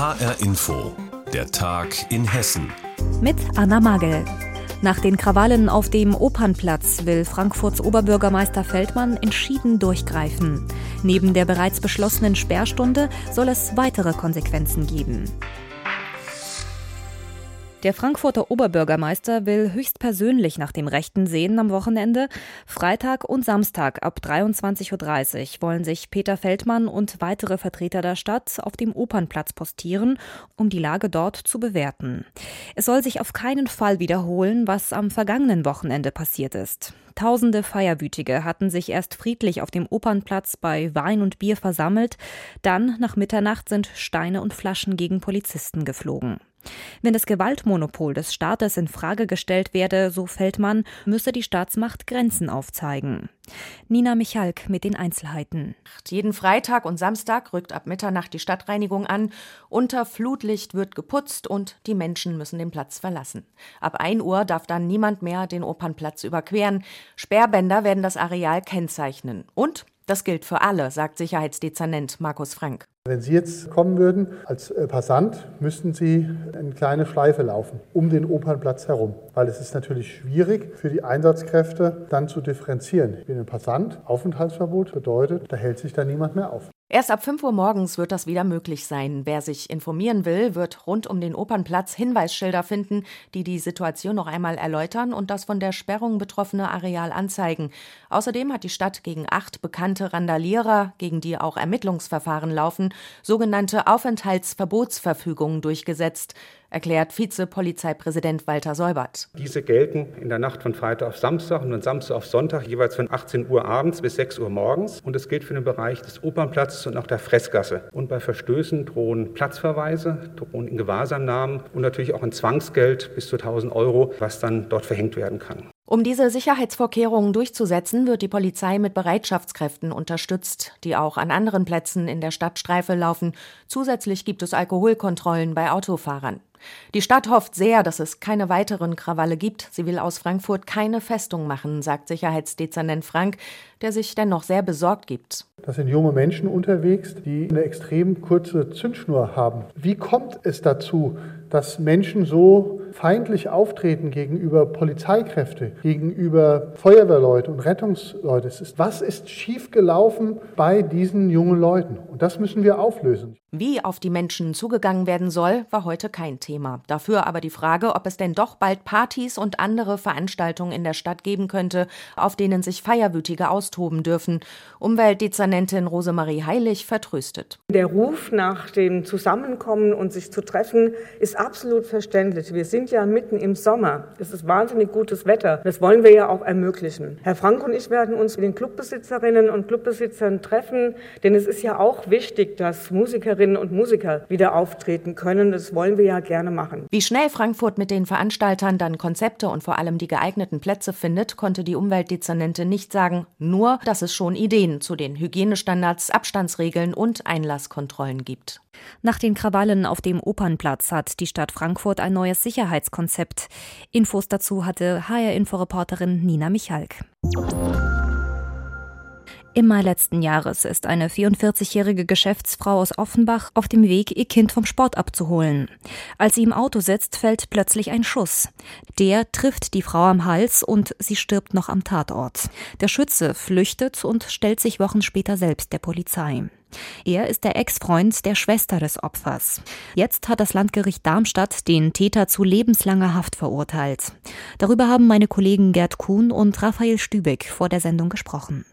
HR Info, der Tag in Hessen. Mit Anna Magel. Nach den Krawallen auf dem Opernplatz will Frankfurts Oberbürgermeister Feldmann entschieden durchgreifen. Neben der bereits beschlossenen Sperrstunde soll es weitere Konsequenzen geben. Der Frankfurter Oberbürgermeister will höchstpersönlich nach dem Rechten sehen am Wochenende. Freitag und Samstag ab 23.30 Uhr wollen sich Peter Feldmann und weitere Vertreter der Stadt auf dem Opernplatz postieren, um die Lage dort zu bewerten. Es soll sich auf keinen Fall wiederholen, was am vergangenen Wochenende passiert ist. Tausende Feierwütige hatten sich erst friedlich auf dem Opernplatz bei Wein und Bier versammelt, dann nach Mitternacht sind Steine und Flaschen gegen Polizisten geflogen. Wenn das Gewaltmonopol des Staates in Frage gestellt werde, so Feldmann, müsse die Staatsmacht Grenzen aufzeigen. Nina Michalk mit den Einzelheiten. Jeden Freitag und Samstag rückt ab Mitternacht die Stadtreinigung an. Unter Flutlicht wird geputzt und die Menschen müssen den Platz verlassen. Ab 1 Uhr darf dann niemand mehr den Opernplatz überqueren. Sperrbänder werden das Areal kennzeichnen. Und das gilt für alle, sagt Sicherheitsdezernent Markus Frank. Wenn Sie jetzt kommen würden als äh, Passant, müssten Sie eine kleine Schleife laufen um den Opernplatz herum, weil es ist natürlich schwierig für die Einsatzkräfte dann zu differenzieren. Ich bin ein Passant, Aufenthaltsverbot bedeutet, da hält sich da niemand mehr auf. Erst ab 5 Uhr morgens wird das wieder möglich sein. Wer sich informieren will, wird rund um den Opernplatz Hinweisschilder finden, die die Situation noch einmal erläutern und das von der Sperrung betroffene Areal anzeigen. Außerdem hat die Stadt gegen acht bekannte Randalierer, gegen die auch Ermittlungsverfahren laufen, sogenannte Aufenthaltsverbotsverfügungen durchgesetzt erklärt Vizepolizeipräsident Walter Seubert. Diese gelten in der Nacht von Freitag auf Samstag und von Samstag auf Sonntag jeweils von 18 Uhr abends bis 6 Uhr morgens. Und es gilt für den Bereich des Opernplatzes und auch der Fressgasse. Und bei Verstößen drohen Platzverweise, drohen in Gewahrsamnahmen und natürlich auch ein Zwangsgeld bis zu 1000 Euro, was dann dort verhängt werden kann. Um diese Sicherheitsvorkehrungen durchzusetzen, wird die Polizei mit Bereitschaftskräften unterstützt, die auch an anderen Plätzen in der Stadtstreife laufen. Zusätzlich gibt es Alkoholkontrollen bei Autofahrern. Die Stadt hofft sehr, dass es keine weiteren Krawalle gibt. Sie will aus Frankfurt keine Festung machen, sagt Sicherheitsdezernent Frank, der sich dennoch sehr besorgt gibt. Das sind junge Menschen unterwegs, die eine extrem kurze Zündschnur haben. Wie kommt es dazu, dass Menschen so feindlich auftreten gegenüber Polizeikräfte, gegenüber Feuerwehrleute und Rettungsleute. Ist, was ist schiefgelaufen bei diesen jungen Leuten? Und das müssen wir auflösen. Wie auf die Menschen zugegangen werden soll, war heute kein Thema. Dafür aber die Frage, ob es denn doch bald Partys und andere Veranstaltungen in der Stadt geben könnte, auf denen sich Feierwütige austoben dürfen. Umweltdezernentin Rosemarie Heilig vertröstet. Der Ruf nach dem Zusammenkommen und sich zu treffen ist absolut verständlich. Wir sind ja mitten im Sommer. Es ist wahnsinnig gutes Wetter. Das wollen wir ja auch ermöglichen. Herr Frank und ich werden uns mit den Clubbesitzerinnen und Clubbesitzern treffen, denn es ist ja auch wichtig, dass Musikerinnen Musikerinnen und Musiker wieder auftreten können. Das wollen wir ja gerne machen. Wie schnell Frankfurt mit den Veranstaltern dann Konzepte und vor allem die geeigneten Plätze findet, konnte die Umweltdezernentin nicht sagen. Nur, dass es schon Ideen zu den Hygienestandards, Abstandsregeln und Einlasskontrollen gibt. Nach den Krawallen auf dem Opernplatz hat die Stadt Frankfurt ein neues Sicherheitskonzept. Infos dazu hatte HR-Inforeporterin Nina Michalk. Im Mai letzten Jahres ist eine 44-jährige Geschäftsfrau aus Offenbach auf dem Weg, ihr Kind vom Sport abzuholen. Als sie im Auto sitzt, fällt plötzlich ein Schuss. Der trifft die Frau am Hals und sie stirbt noch am Tatort. Der Schütze flüchtet und stellt sich Wochen später selbst der Polizei. Er ist der Ex-Freund der Schwester des Opfers. Jetzt hat das Landgericht Darmstadt den Täter zu lebenslanger Haft verurteilt. Darüber haben meine Kollegen Gerd Kuhn und Raphael Stübeck vor der Sendung gesprochen.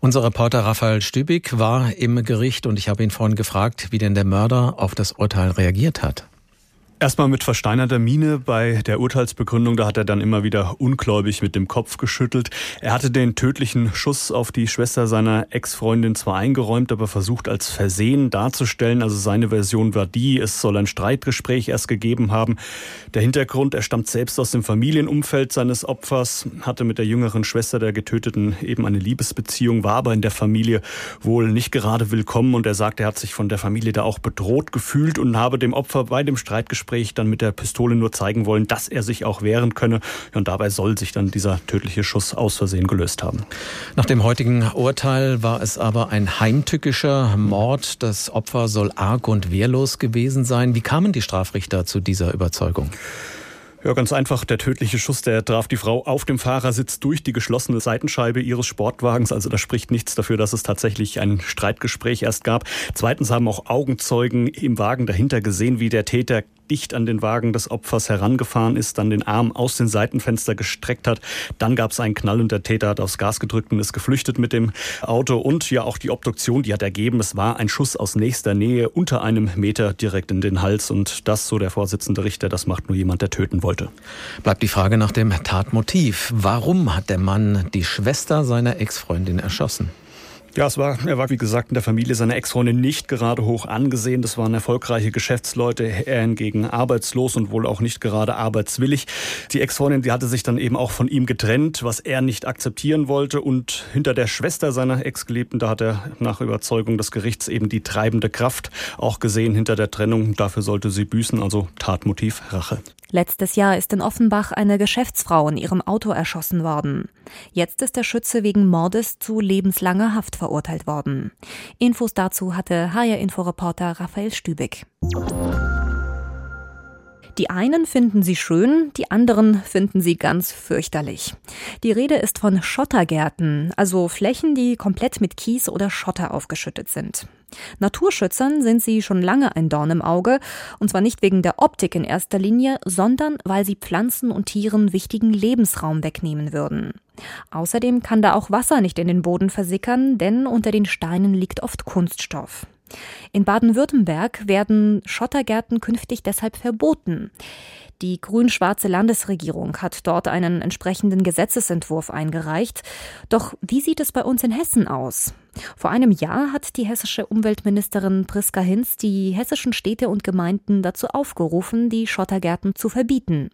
Unser Reporter Raphael Stübig war im Gericht und ich habe ihn vorhin gefragt, wie denn der Mörder auf das Urteil reagiert hat. Erstmal mit versteinerter Miene bei der Urteilsbegründung, da hat er dann immer wieder ungläubig mit dem Kopf geschüttelt. Er hatte den tödlichen Schuss auf die Schwester seiner Ex-Freundin zwar eingeräumt, aber versucht als Versehen darzustellen. Also seine Version war die, es soll ein Streitgespräch erst gegeben haben. Der Hintergrund, er stammt selbst aus dem Familienumfeld seines Opfers, hatte mit der jüngeren Schwester der Getöteten eben eine Liebesbeziehung, war aber in der Familie wohl nicht gerade willkommen und er sagt, er hat sich von der Familie da auch bedroht gefühlt und habe dem Opfer bei dem Streitgespräch Streitgespräch dann mit der Pistole nur zeigen wollen, dass er sich auch wehren könne. Und dabei soll sich dann dieser tödliche Schuss aus Versehen gelöst haben. Nach dem heutigen Urteil war es aber ein heimtückischer Mord. Das Opfer soll arg und wehrlos gewesen sein. Wie kamen die Strafrichter zu dieser Überzeugung? Ja, ganz einfach. Der tödliche Schuss, der traf die Frau auf dem Fahrersitz durch die geschlossene Seitenscheibe ihres Sportwagens. Also da spricht nichts dafür, dass es tatsächlich ein Streitgespräch erst gab. Zweitens haben auch Augenzeugen im Wagen dahinter gesehen, wie der Täter dicht an den Wagen des Opfers herangefahren ist, dann den Arm aus den Seitenfenster gestreckt hat. Dann gab es einen Knall und der Täter hat aufs Gas gedrückt und ist geflüchtet mit dem Auto. Und ja, auch die Obduktion, die hat ergeben, es war ein Schuss aus nächster Nähe unter einem Meter direkt in den Hals. Und das, so der Vorsitzende Richter, das macht nur jemand, der töten wollte. Bleibt die Frage nach dem Tatmotiv. Warum hat der Mann die Schwester seiner Ex-Freundin erschossen? Ja, es war, er war wie gesagt in der Familie seiner Ex-Freundin nicht gerade hoch angesehen. Das waren erfolgreiche Geschäftsleute, er hingegen arbeitslos und wohl auch nicht gerade arbeitswillig. Die Ex-Freundin, die hatte sich dann eben auch von ihm getrennt, was er nicht akzeptieren wollte. Und hinter der Schwester seiner Ex-Geliebten, da hat er nach Überzeugung des Gerichts eben die treibende Kraft auch gesehen hinter der Trennung. Dafür sollte sie büßen, also Tatmotiv Rache. Letztes Jahr ist in Offenbach eine Geschäftsfrau in ihrem Auto erschossen worden. Jetzt ist der Schütze wegen Mordes zu lebenslanger Haft verurteilt worden. Infos dazu hatte HR-Inforeporter Raphael Stübeck. Die einen finden sie schön, die anderen finden sie ganz fürchterlich. Die Rede ist von Schottergärten, also Flächen, die komplett mit Kies oder Schotter aufgeschüttet sind. Naturschützern sind sie schon lange ein Dorn im Auge, und zwar nicht wegen der Optik in erster Linie, sondern weil sie Pflanzen und Tieren wichtigen Lebensraum wegnehmen würden. Außerdem kann da auch Wasser nicht in den Boden versickern, denn unter den Steinen liegt oft Kunststoff. In Baden-Württemberg werden Schottergärten künftig deshalb verboten. Die grün-schwarze Landesregierung hat dort einen entsprechenden Gesetzesentwurf eingereicht. Doch wie sieht es bei uns in Hessen aus? Vor einem Jahr hat die hessische Umweltministerin Priska Hinz die hessischen Städte und Gemeinden dazu aufgerufen, die Schottergärten zu verbieten.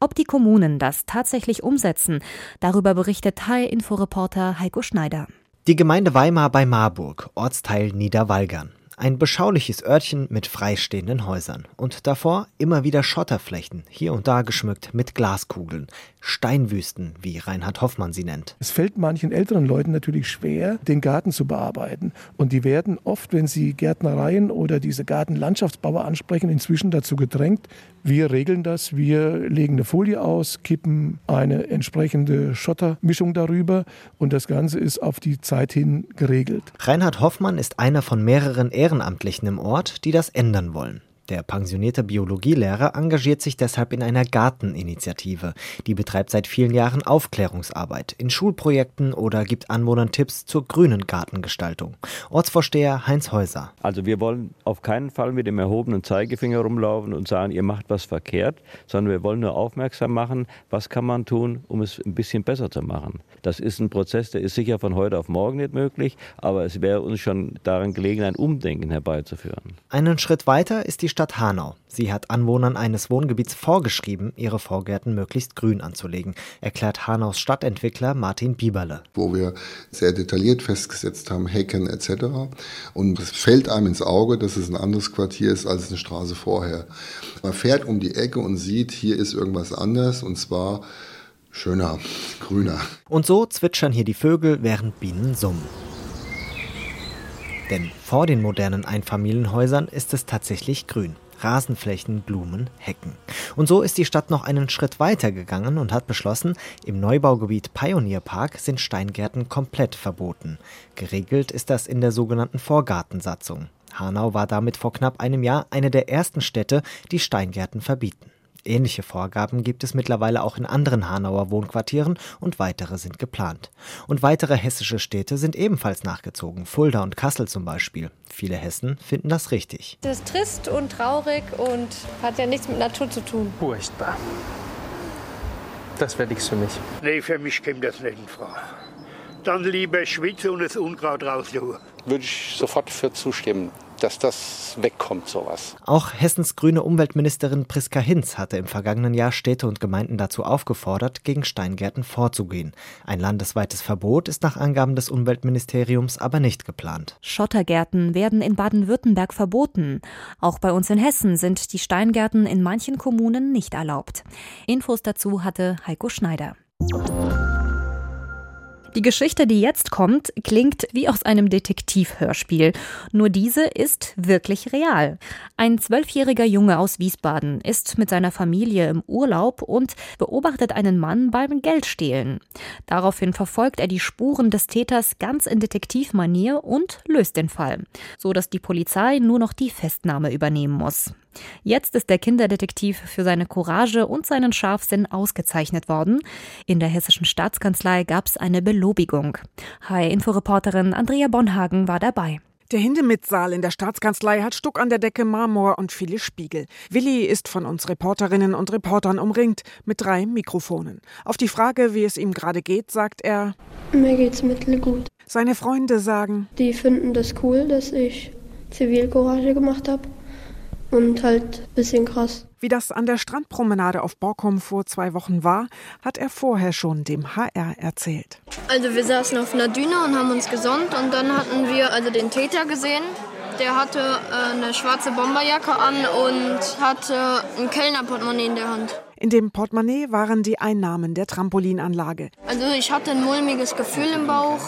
Ob die Kommunen das tatsächlich umsetzen, darüber berichtet HR-Inforeporter Heiko Schneider. Die Gemeinde Weimar bei Marburg, Ortsteil Niederwalgern. Ein beschauliches Örtchen mit freistehenden Häusern und davor immer wieder Schotterflächen, hier und da geschmückt mit Glaskugeln. Steinwüsten, wie Reinhard Hoffmann sie nennt. Es fällt manchen älteren Leuten natürlich schwer, den Garten zu bearbeiten. Und die werden oft, wenn sie Gärtnereien oder diese Gartenlandschaftsbauer ansprechen, inzwischen dazu gedrängt, wir regeln das, wir legen eine Folie aus, kippen eine entsprechende Schottermischung darüber und das Ganze ist auf die Zeit hin geregelt. Reinhard Hoffmann ist einer von mehreren Ehrenamtlichen im Ort, die das ändern wollen. Der pensionierte Biologielehrer engagiert sich deshalb in einer Garteninitiative. Die betreibt seit vielen Jahren Aufklärungsarbeit in Schulprojekten oder gibt Anwohnern Tipps zur grünen Gartengestaltung. Ortsvorsteher Heinz Häuser. Also wir wollen auf keinen Fall mit dem erhobenen Zeigefinger rumlaufen und sagen, ihr macht was verkehrt, sondern wir wollen nur aufmerksam machen, was kann man tun, um es ein bisschen besser zu machen. Das ist ein Prozess, der ist sicher von heute auf morgen nicht möglich, aber es wäre uns schon daran gelegen, ein Umdenken herbeizuführen. Einen Schritt weiter ist die Stadt Hanau. Sie hat Anwohnern eines Wohngebiets vorgeschrieben, ihre Vorgärten möglichst grün anzulegen, erklärt Hanaus Stadtentwickler Martin Bieberle. Wo wir sehr detailliert festgesetzt haben, Hecken etc. Und es fällt einem ins Auge, dass es ein anderes Quartier ist als eine Straße vorher. Man fährt um die Ecke und sieht, hier ist irgendwas anders und zwar schöner, grüner. Und so zwitschern hier die Vögel, während Bienen summen. Denn vor den modernen Einfamilienhäusern ist es tatsächlich grün. Rasenflächen, Blumen, Hecken. Und so ist die Stadt noch einen Schritt weiter gegangen und hat beschlossen, im Neubaugebiet Pioneer Park sind Steingärten komplett verboten. Geregelt ist das in der sogenannten Vorgartensatzung. Hanau war damit vor knapp einem Jahr eine der ersten Städte, die Steingärten verbieten. Ähnliche Vorgaben gibt es mittlerweile auch in anderen Hanauer Wohnquartieren und weitere sind geplant. Und weitere hessische Städte sind ebenfalls nachgezogen, Fulda und Kassel zum Beispiel. Viele Hessen finden das richtig. Das ist trist und traurig und hat ja nichts mit Natur zu tun. Furchtbar. Das wäre nichts für mich. Nee, für mich kommt das nicht in Frage. Dann lieber schwitzen und das Unkraut raussuchen. Würde ich sofort für zustimmen dass das wegkommt, sowas. Auch Hessens grüne Umweltministerin Priska Hinz hatte im vergangenen Jahr Städte und Gemeinden dazu aufgefordert, gegen Steingärten vorzugehen. Ein landesweites Verbot ist nach Angaben des Umweltministeriums aber nicht geplant. Schottergärten werden in Baden-Württemberg verboten. Auch bei uns in Hessen sind die Steingärten in manchen Kommunen nicht erlaubt. Infos dazu hatte Heiko Schneider. Die Geschichte, die jetzt kommt, klingt wie aus einem Detektivhörspiel. Nur diese ist wirklich real. Ein zwölfjähriger Junge aus Wiesbaden ist mit seiner Familie im Urlaub und beobachtet einen Mann beim Geldstehlen. Daraufhin verfolgt er die Spuren des Täters ganz in Detektivmanier und löst den Fall, so dass die Polizei nur noch die Festnahme übernehmen muss. Jetzt ist der Kinderdetektiv für seine Courage und seinen Scharfsinn ausgezeichnet worden. In der hessischen Staatskanzlei gab es eine Belobigung. Hi-Inforeporterin Andrea Bonhagen war dabei. Der Hindemith-Saal in der Staatskanzlei hat Stuck an der Decke, Marmor und viele Spiegel. Willi ist von uns Reporterinnen und Reportern umringt mit drei Mikrofonen. Auf die Frage, wie es ihm gerade geht, sagt er: Mir geht's mittelgut. Seine Freunde sagen: Die finden das cool, dass ich Zivilcourage gemacht habe und halt ein bisschen krass. Wie das an der Strandpromenade auf Borkum vor zwei Wochen war, hat er vorher schon dem HR erzählt. Also wir saßen auf einer Düne und haben uns gesonnt und dann hatten wir also den Täter gesehen. Der hatte äh, eine schwarze Bomberjacke an und hatte ein Kellnerportemonnaie in der Hand. In dem Portemonnaie waren die Einnahmen der Trampolinanlage. Also ich hatte ein mulmiges Gefühl im Bauch,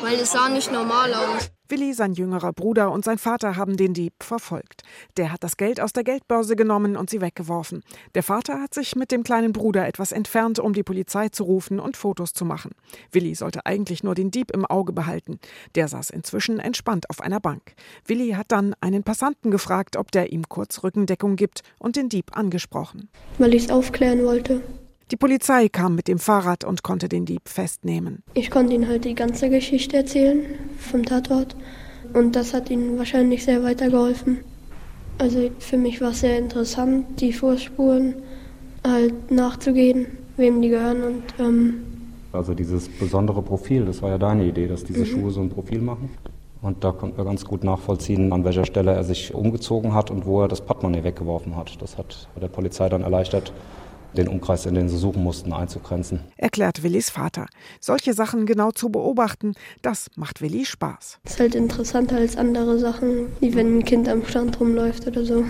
weil es sah nicht normal aus. Willi, sein jüngerer Bruder und sein Vater haben den Dieb verfolgt. Der hat das Geld aus der Geldbörse genommen und sie weggeworfen. Der Vater hat sich mit dem kleinen Bruder etwas entfernt, um die Polizei zu rufen und Fotos zu machen. Willi sollte eigentlich nur den Dieb im Auge behalten. Der saß inzwischen entspannt auf einer Bank. Willi hat dann einen Passanten gefragt, ob der ihm kurz Rückendeckung gibt und den Dieb angesprochen. Weil ich es aufklären wollte. Die Polizei kam mit dem Fahrrad und konnte den Dieb festnehmen. Ich konnte ihm halt die ganze Geschichte erzählen vom Tatort und das hat ihm wahrscheinlich sehr weitergeholfen. Also für mich war es sehr interessant, die Vorspuren halt nachzugehen, wem die gehören und ähm also dieses besondere Profil, das war ja deine Idee, dass diese mhm. Schuhe so ein Profil machen. Und da konnten wir ganz gut nachvollziehen, an welcher Stelle er sich umgezogen hat und wo er das Portemonnaie weggeworfen hat. Das hat der Polizei dann erleichtert, den Umkreis, in den sie suchen mussten, einzugrenzen. Erklärt Willis Vater. Solche Sachen genau zu beobachten, das macht Willi Spaß. Das ist halt interessanter als andere Sachen, wie wenn ein Kind am Strand rumläuft oder so.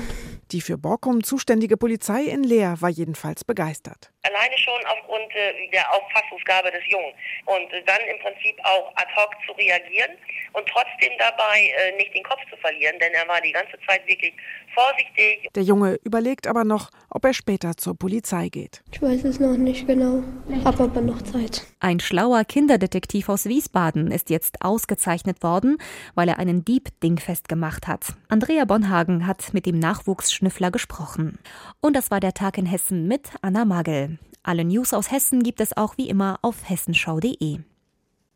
Die für Borkum zuständige Polizei in Leer war jedenfalls begeistert. Alleine schon aufgrund äh, der Auffassungsgabe des Jungen und äh, dann im Prinzip auch ad hoc zu reagieren und trotzdem dabei äh, nicht den Kopf zu verlieren, denn er war die ganze Zeit wirklich vorsichtig. Der Junge überlegt aber noch, ob er später zur Polizei geht. Ich weiß es noch nicht genau, habe aber noch Zeit. Ein schlauer Kinderdetektiv aus Wiesbaden ist jetzt ausgezeichnet worden, weil er einen Dieb dingfest gemacht hat. Andrea Bonhagen hat mit dem Nachwuchsschnüffler gesprochen. Und das war der Tag in Hessen mit Anna Magel. Alle News aus Hessen gibt es auch wie immer auf hessenschau.de.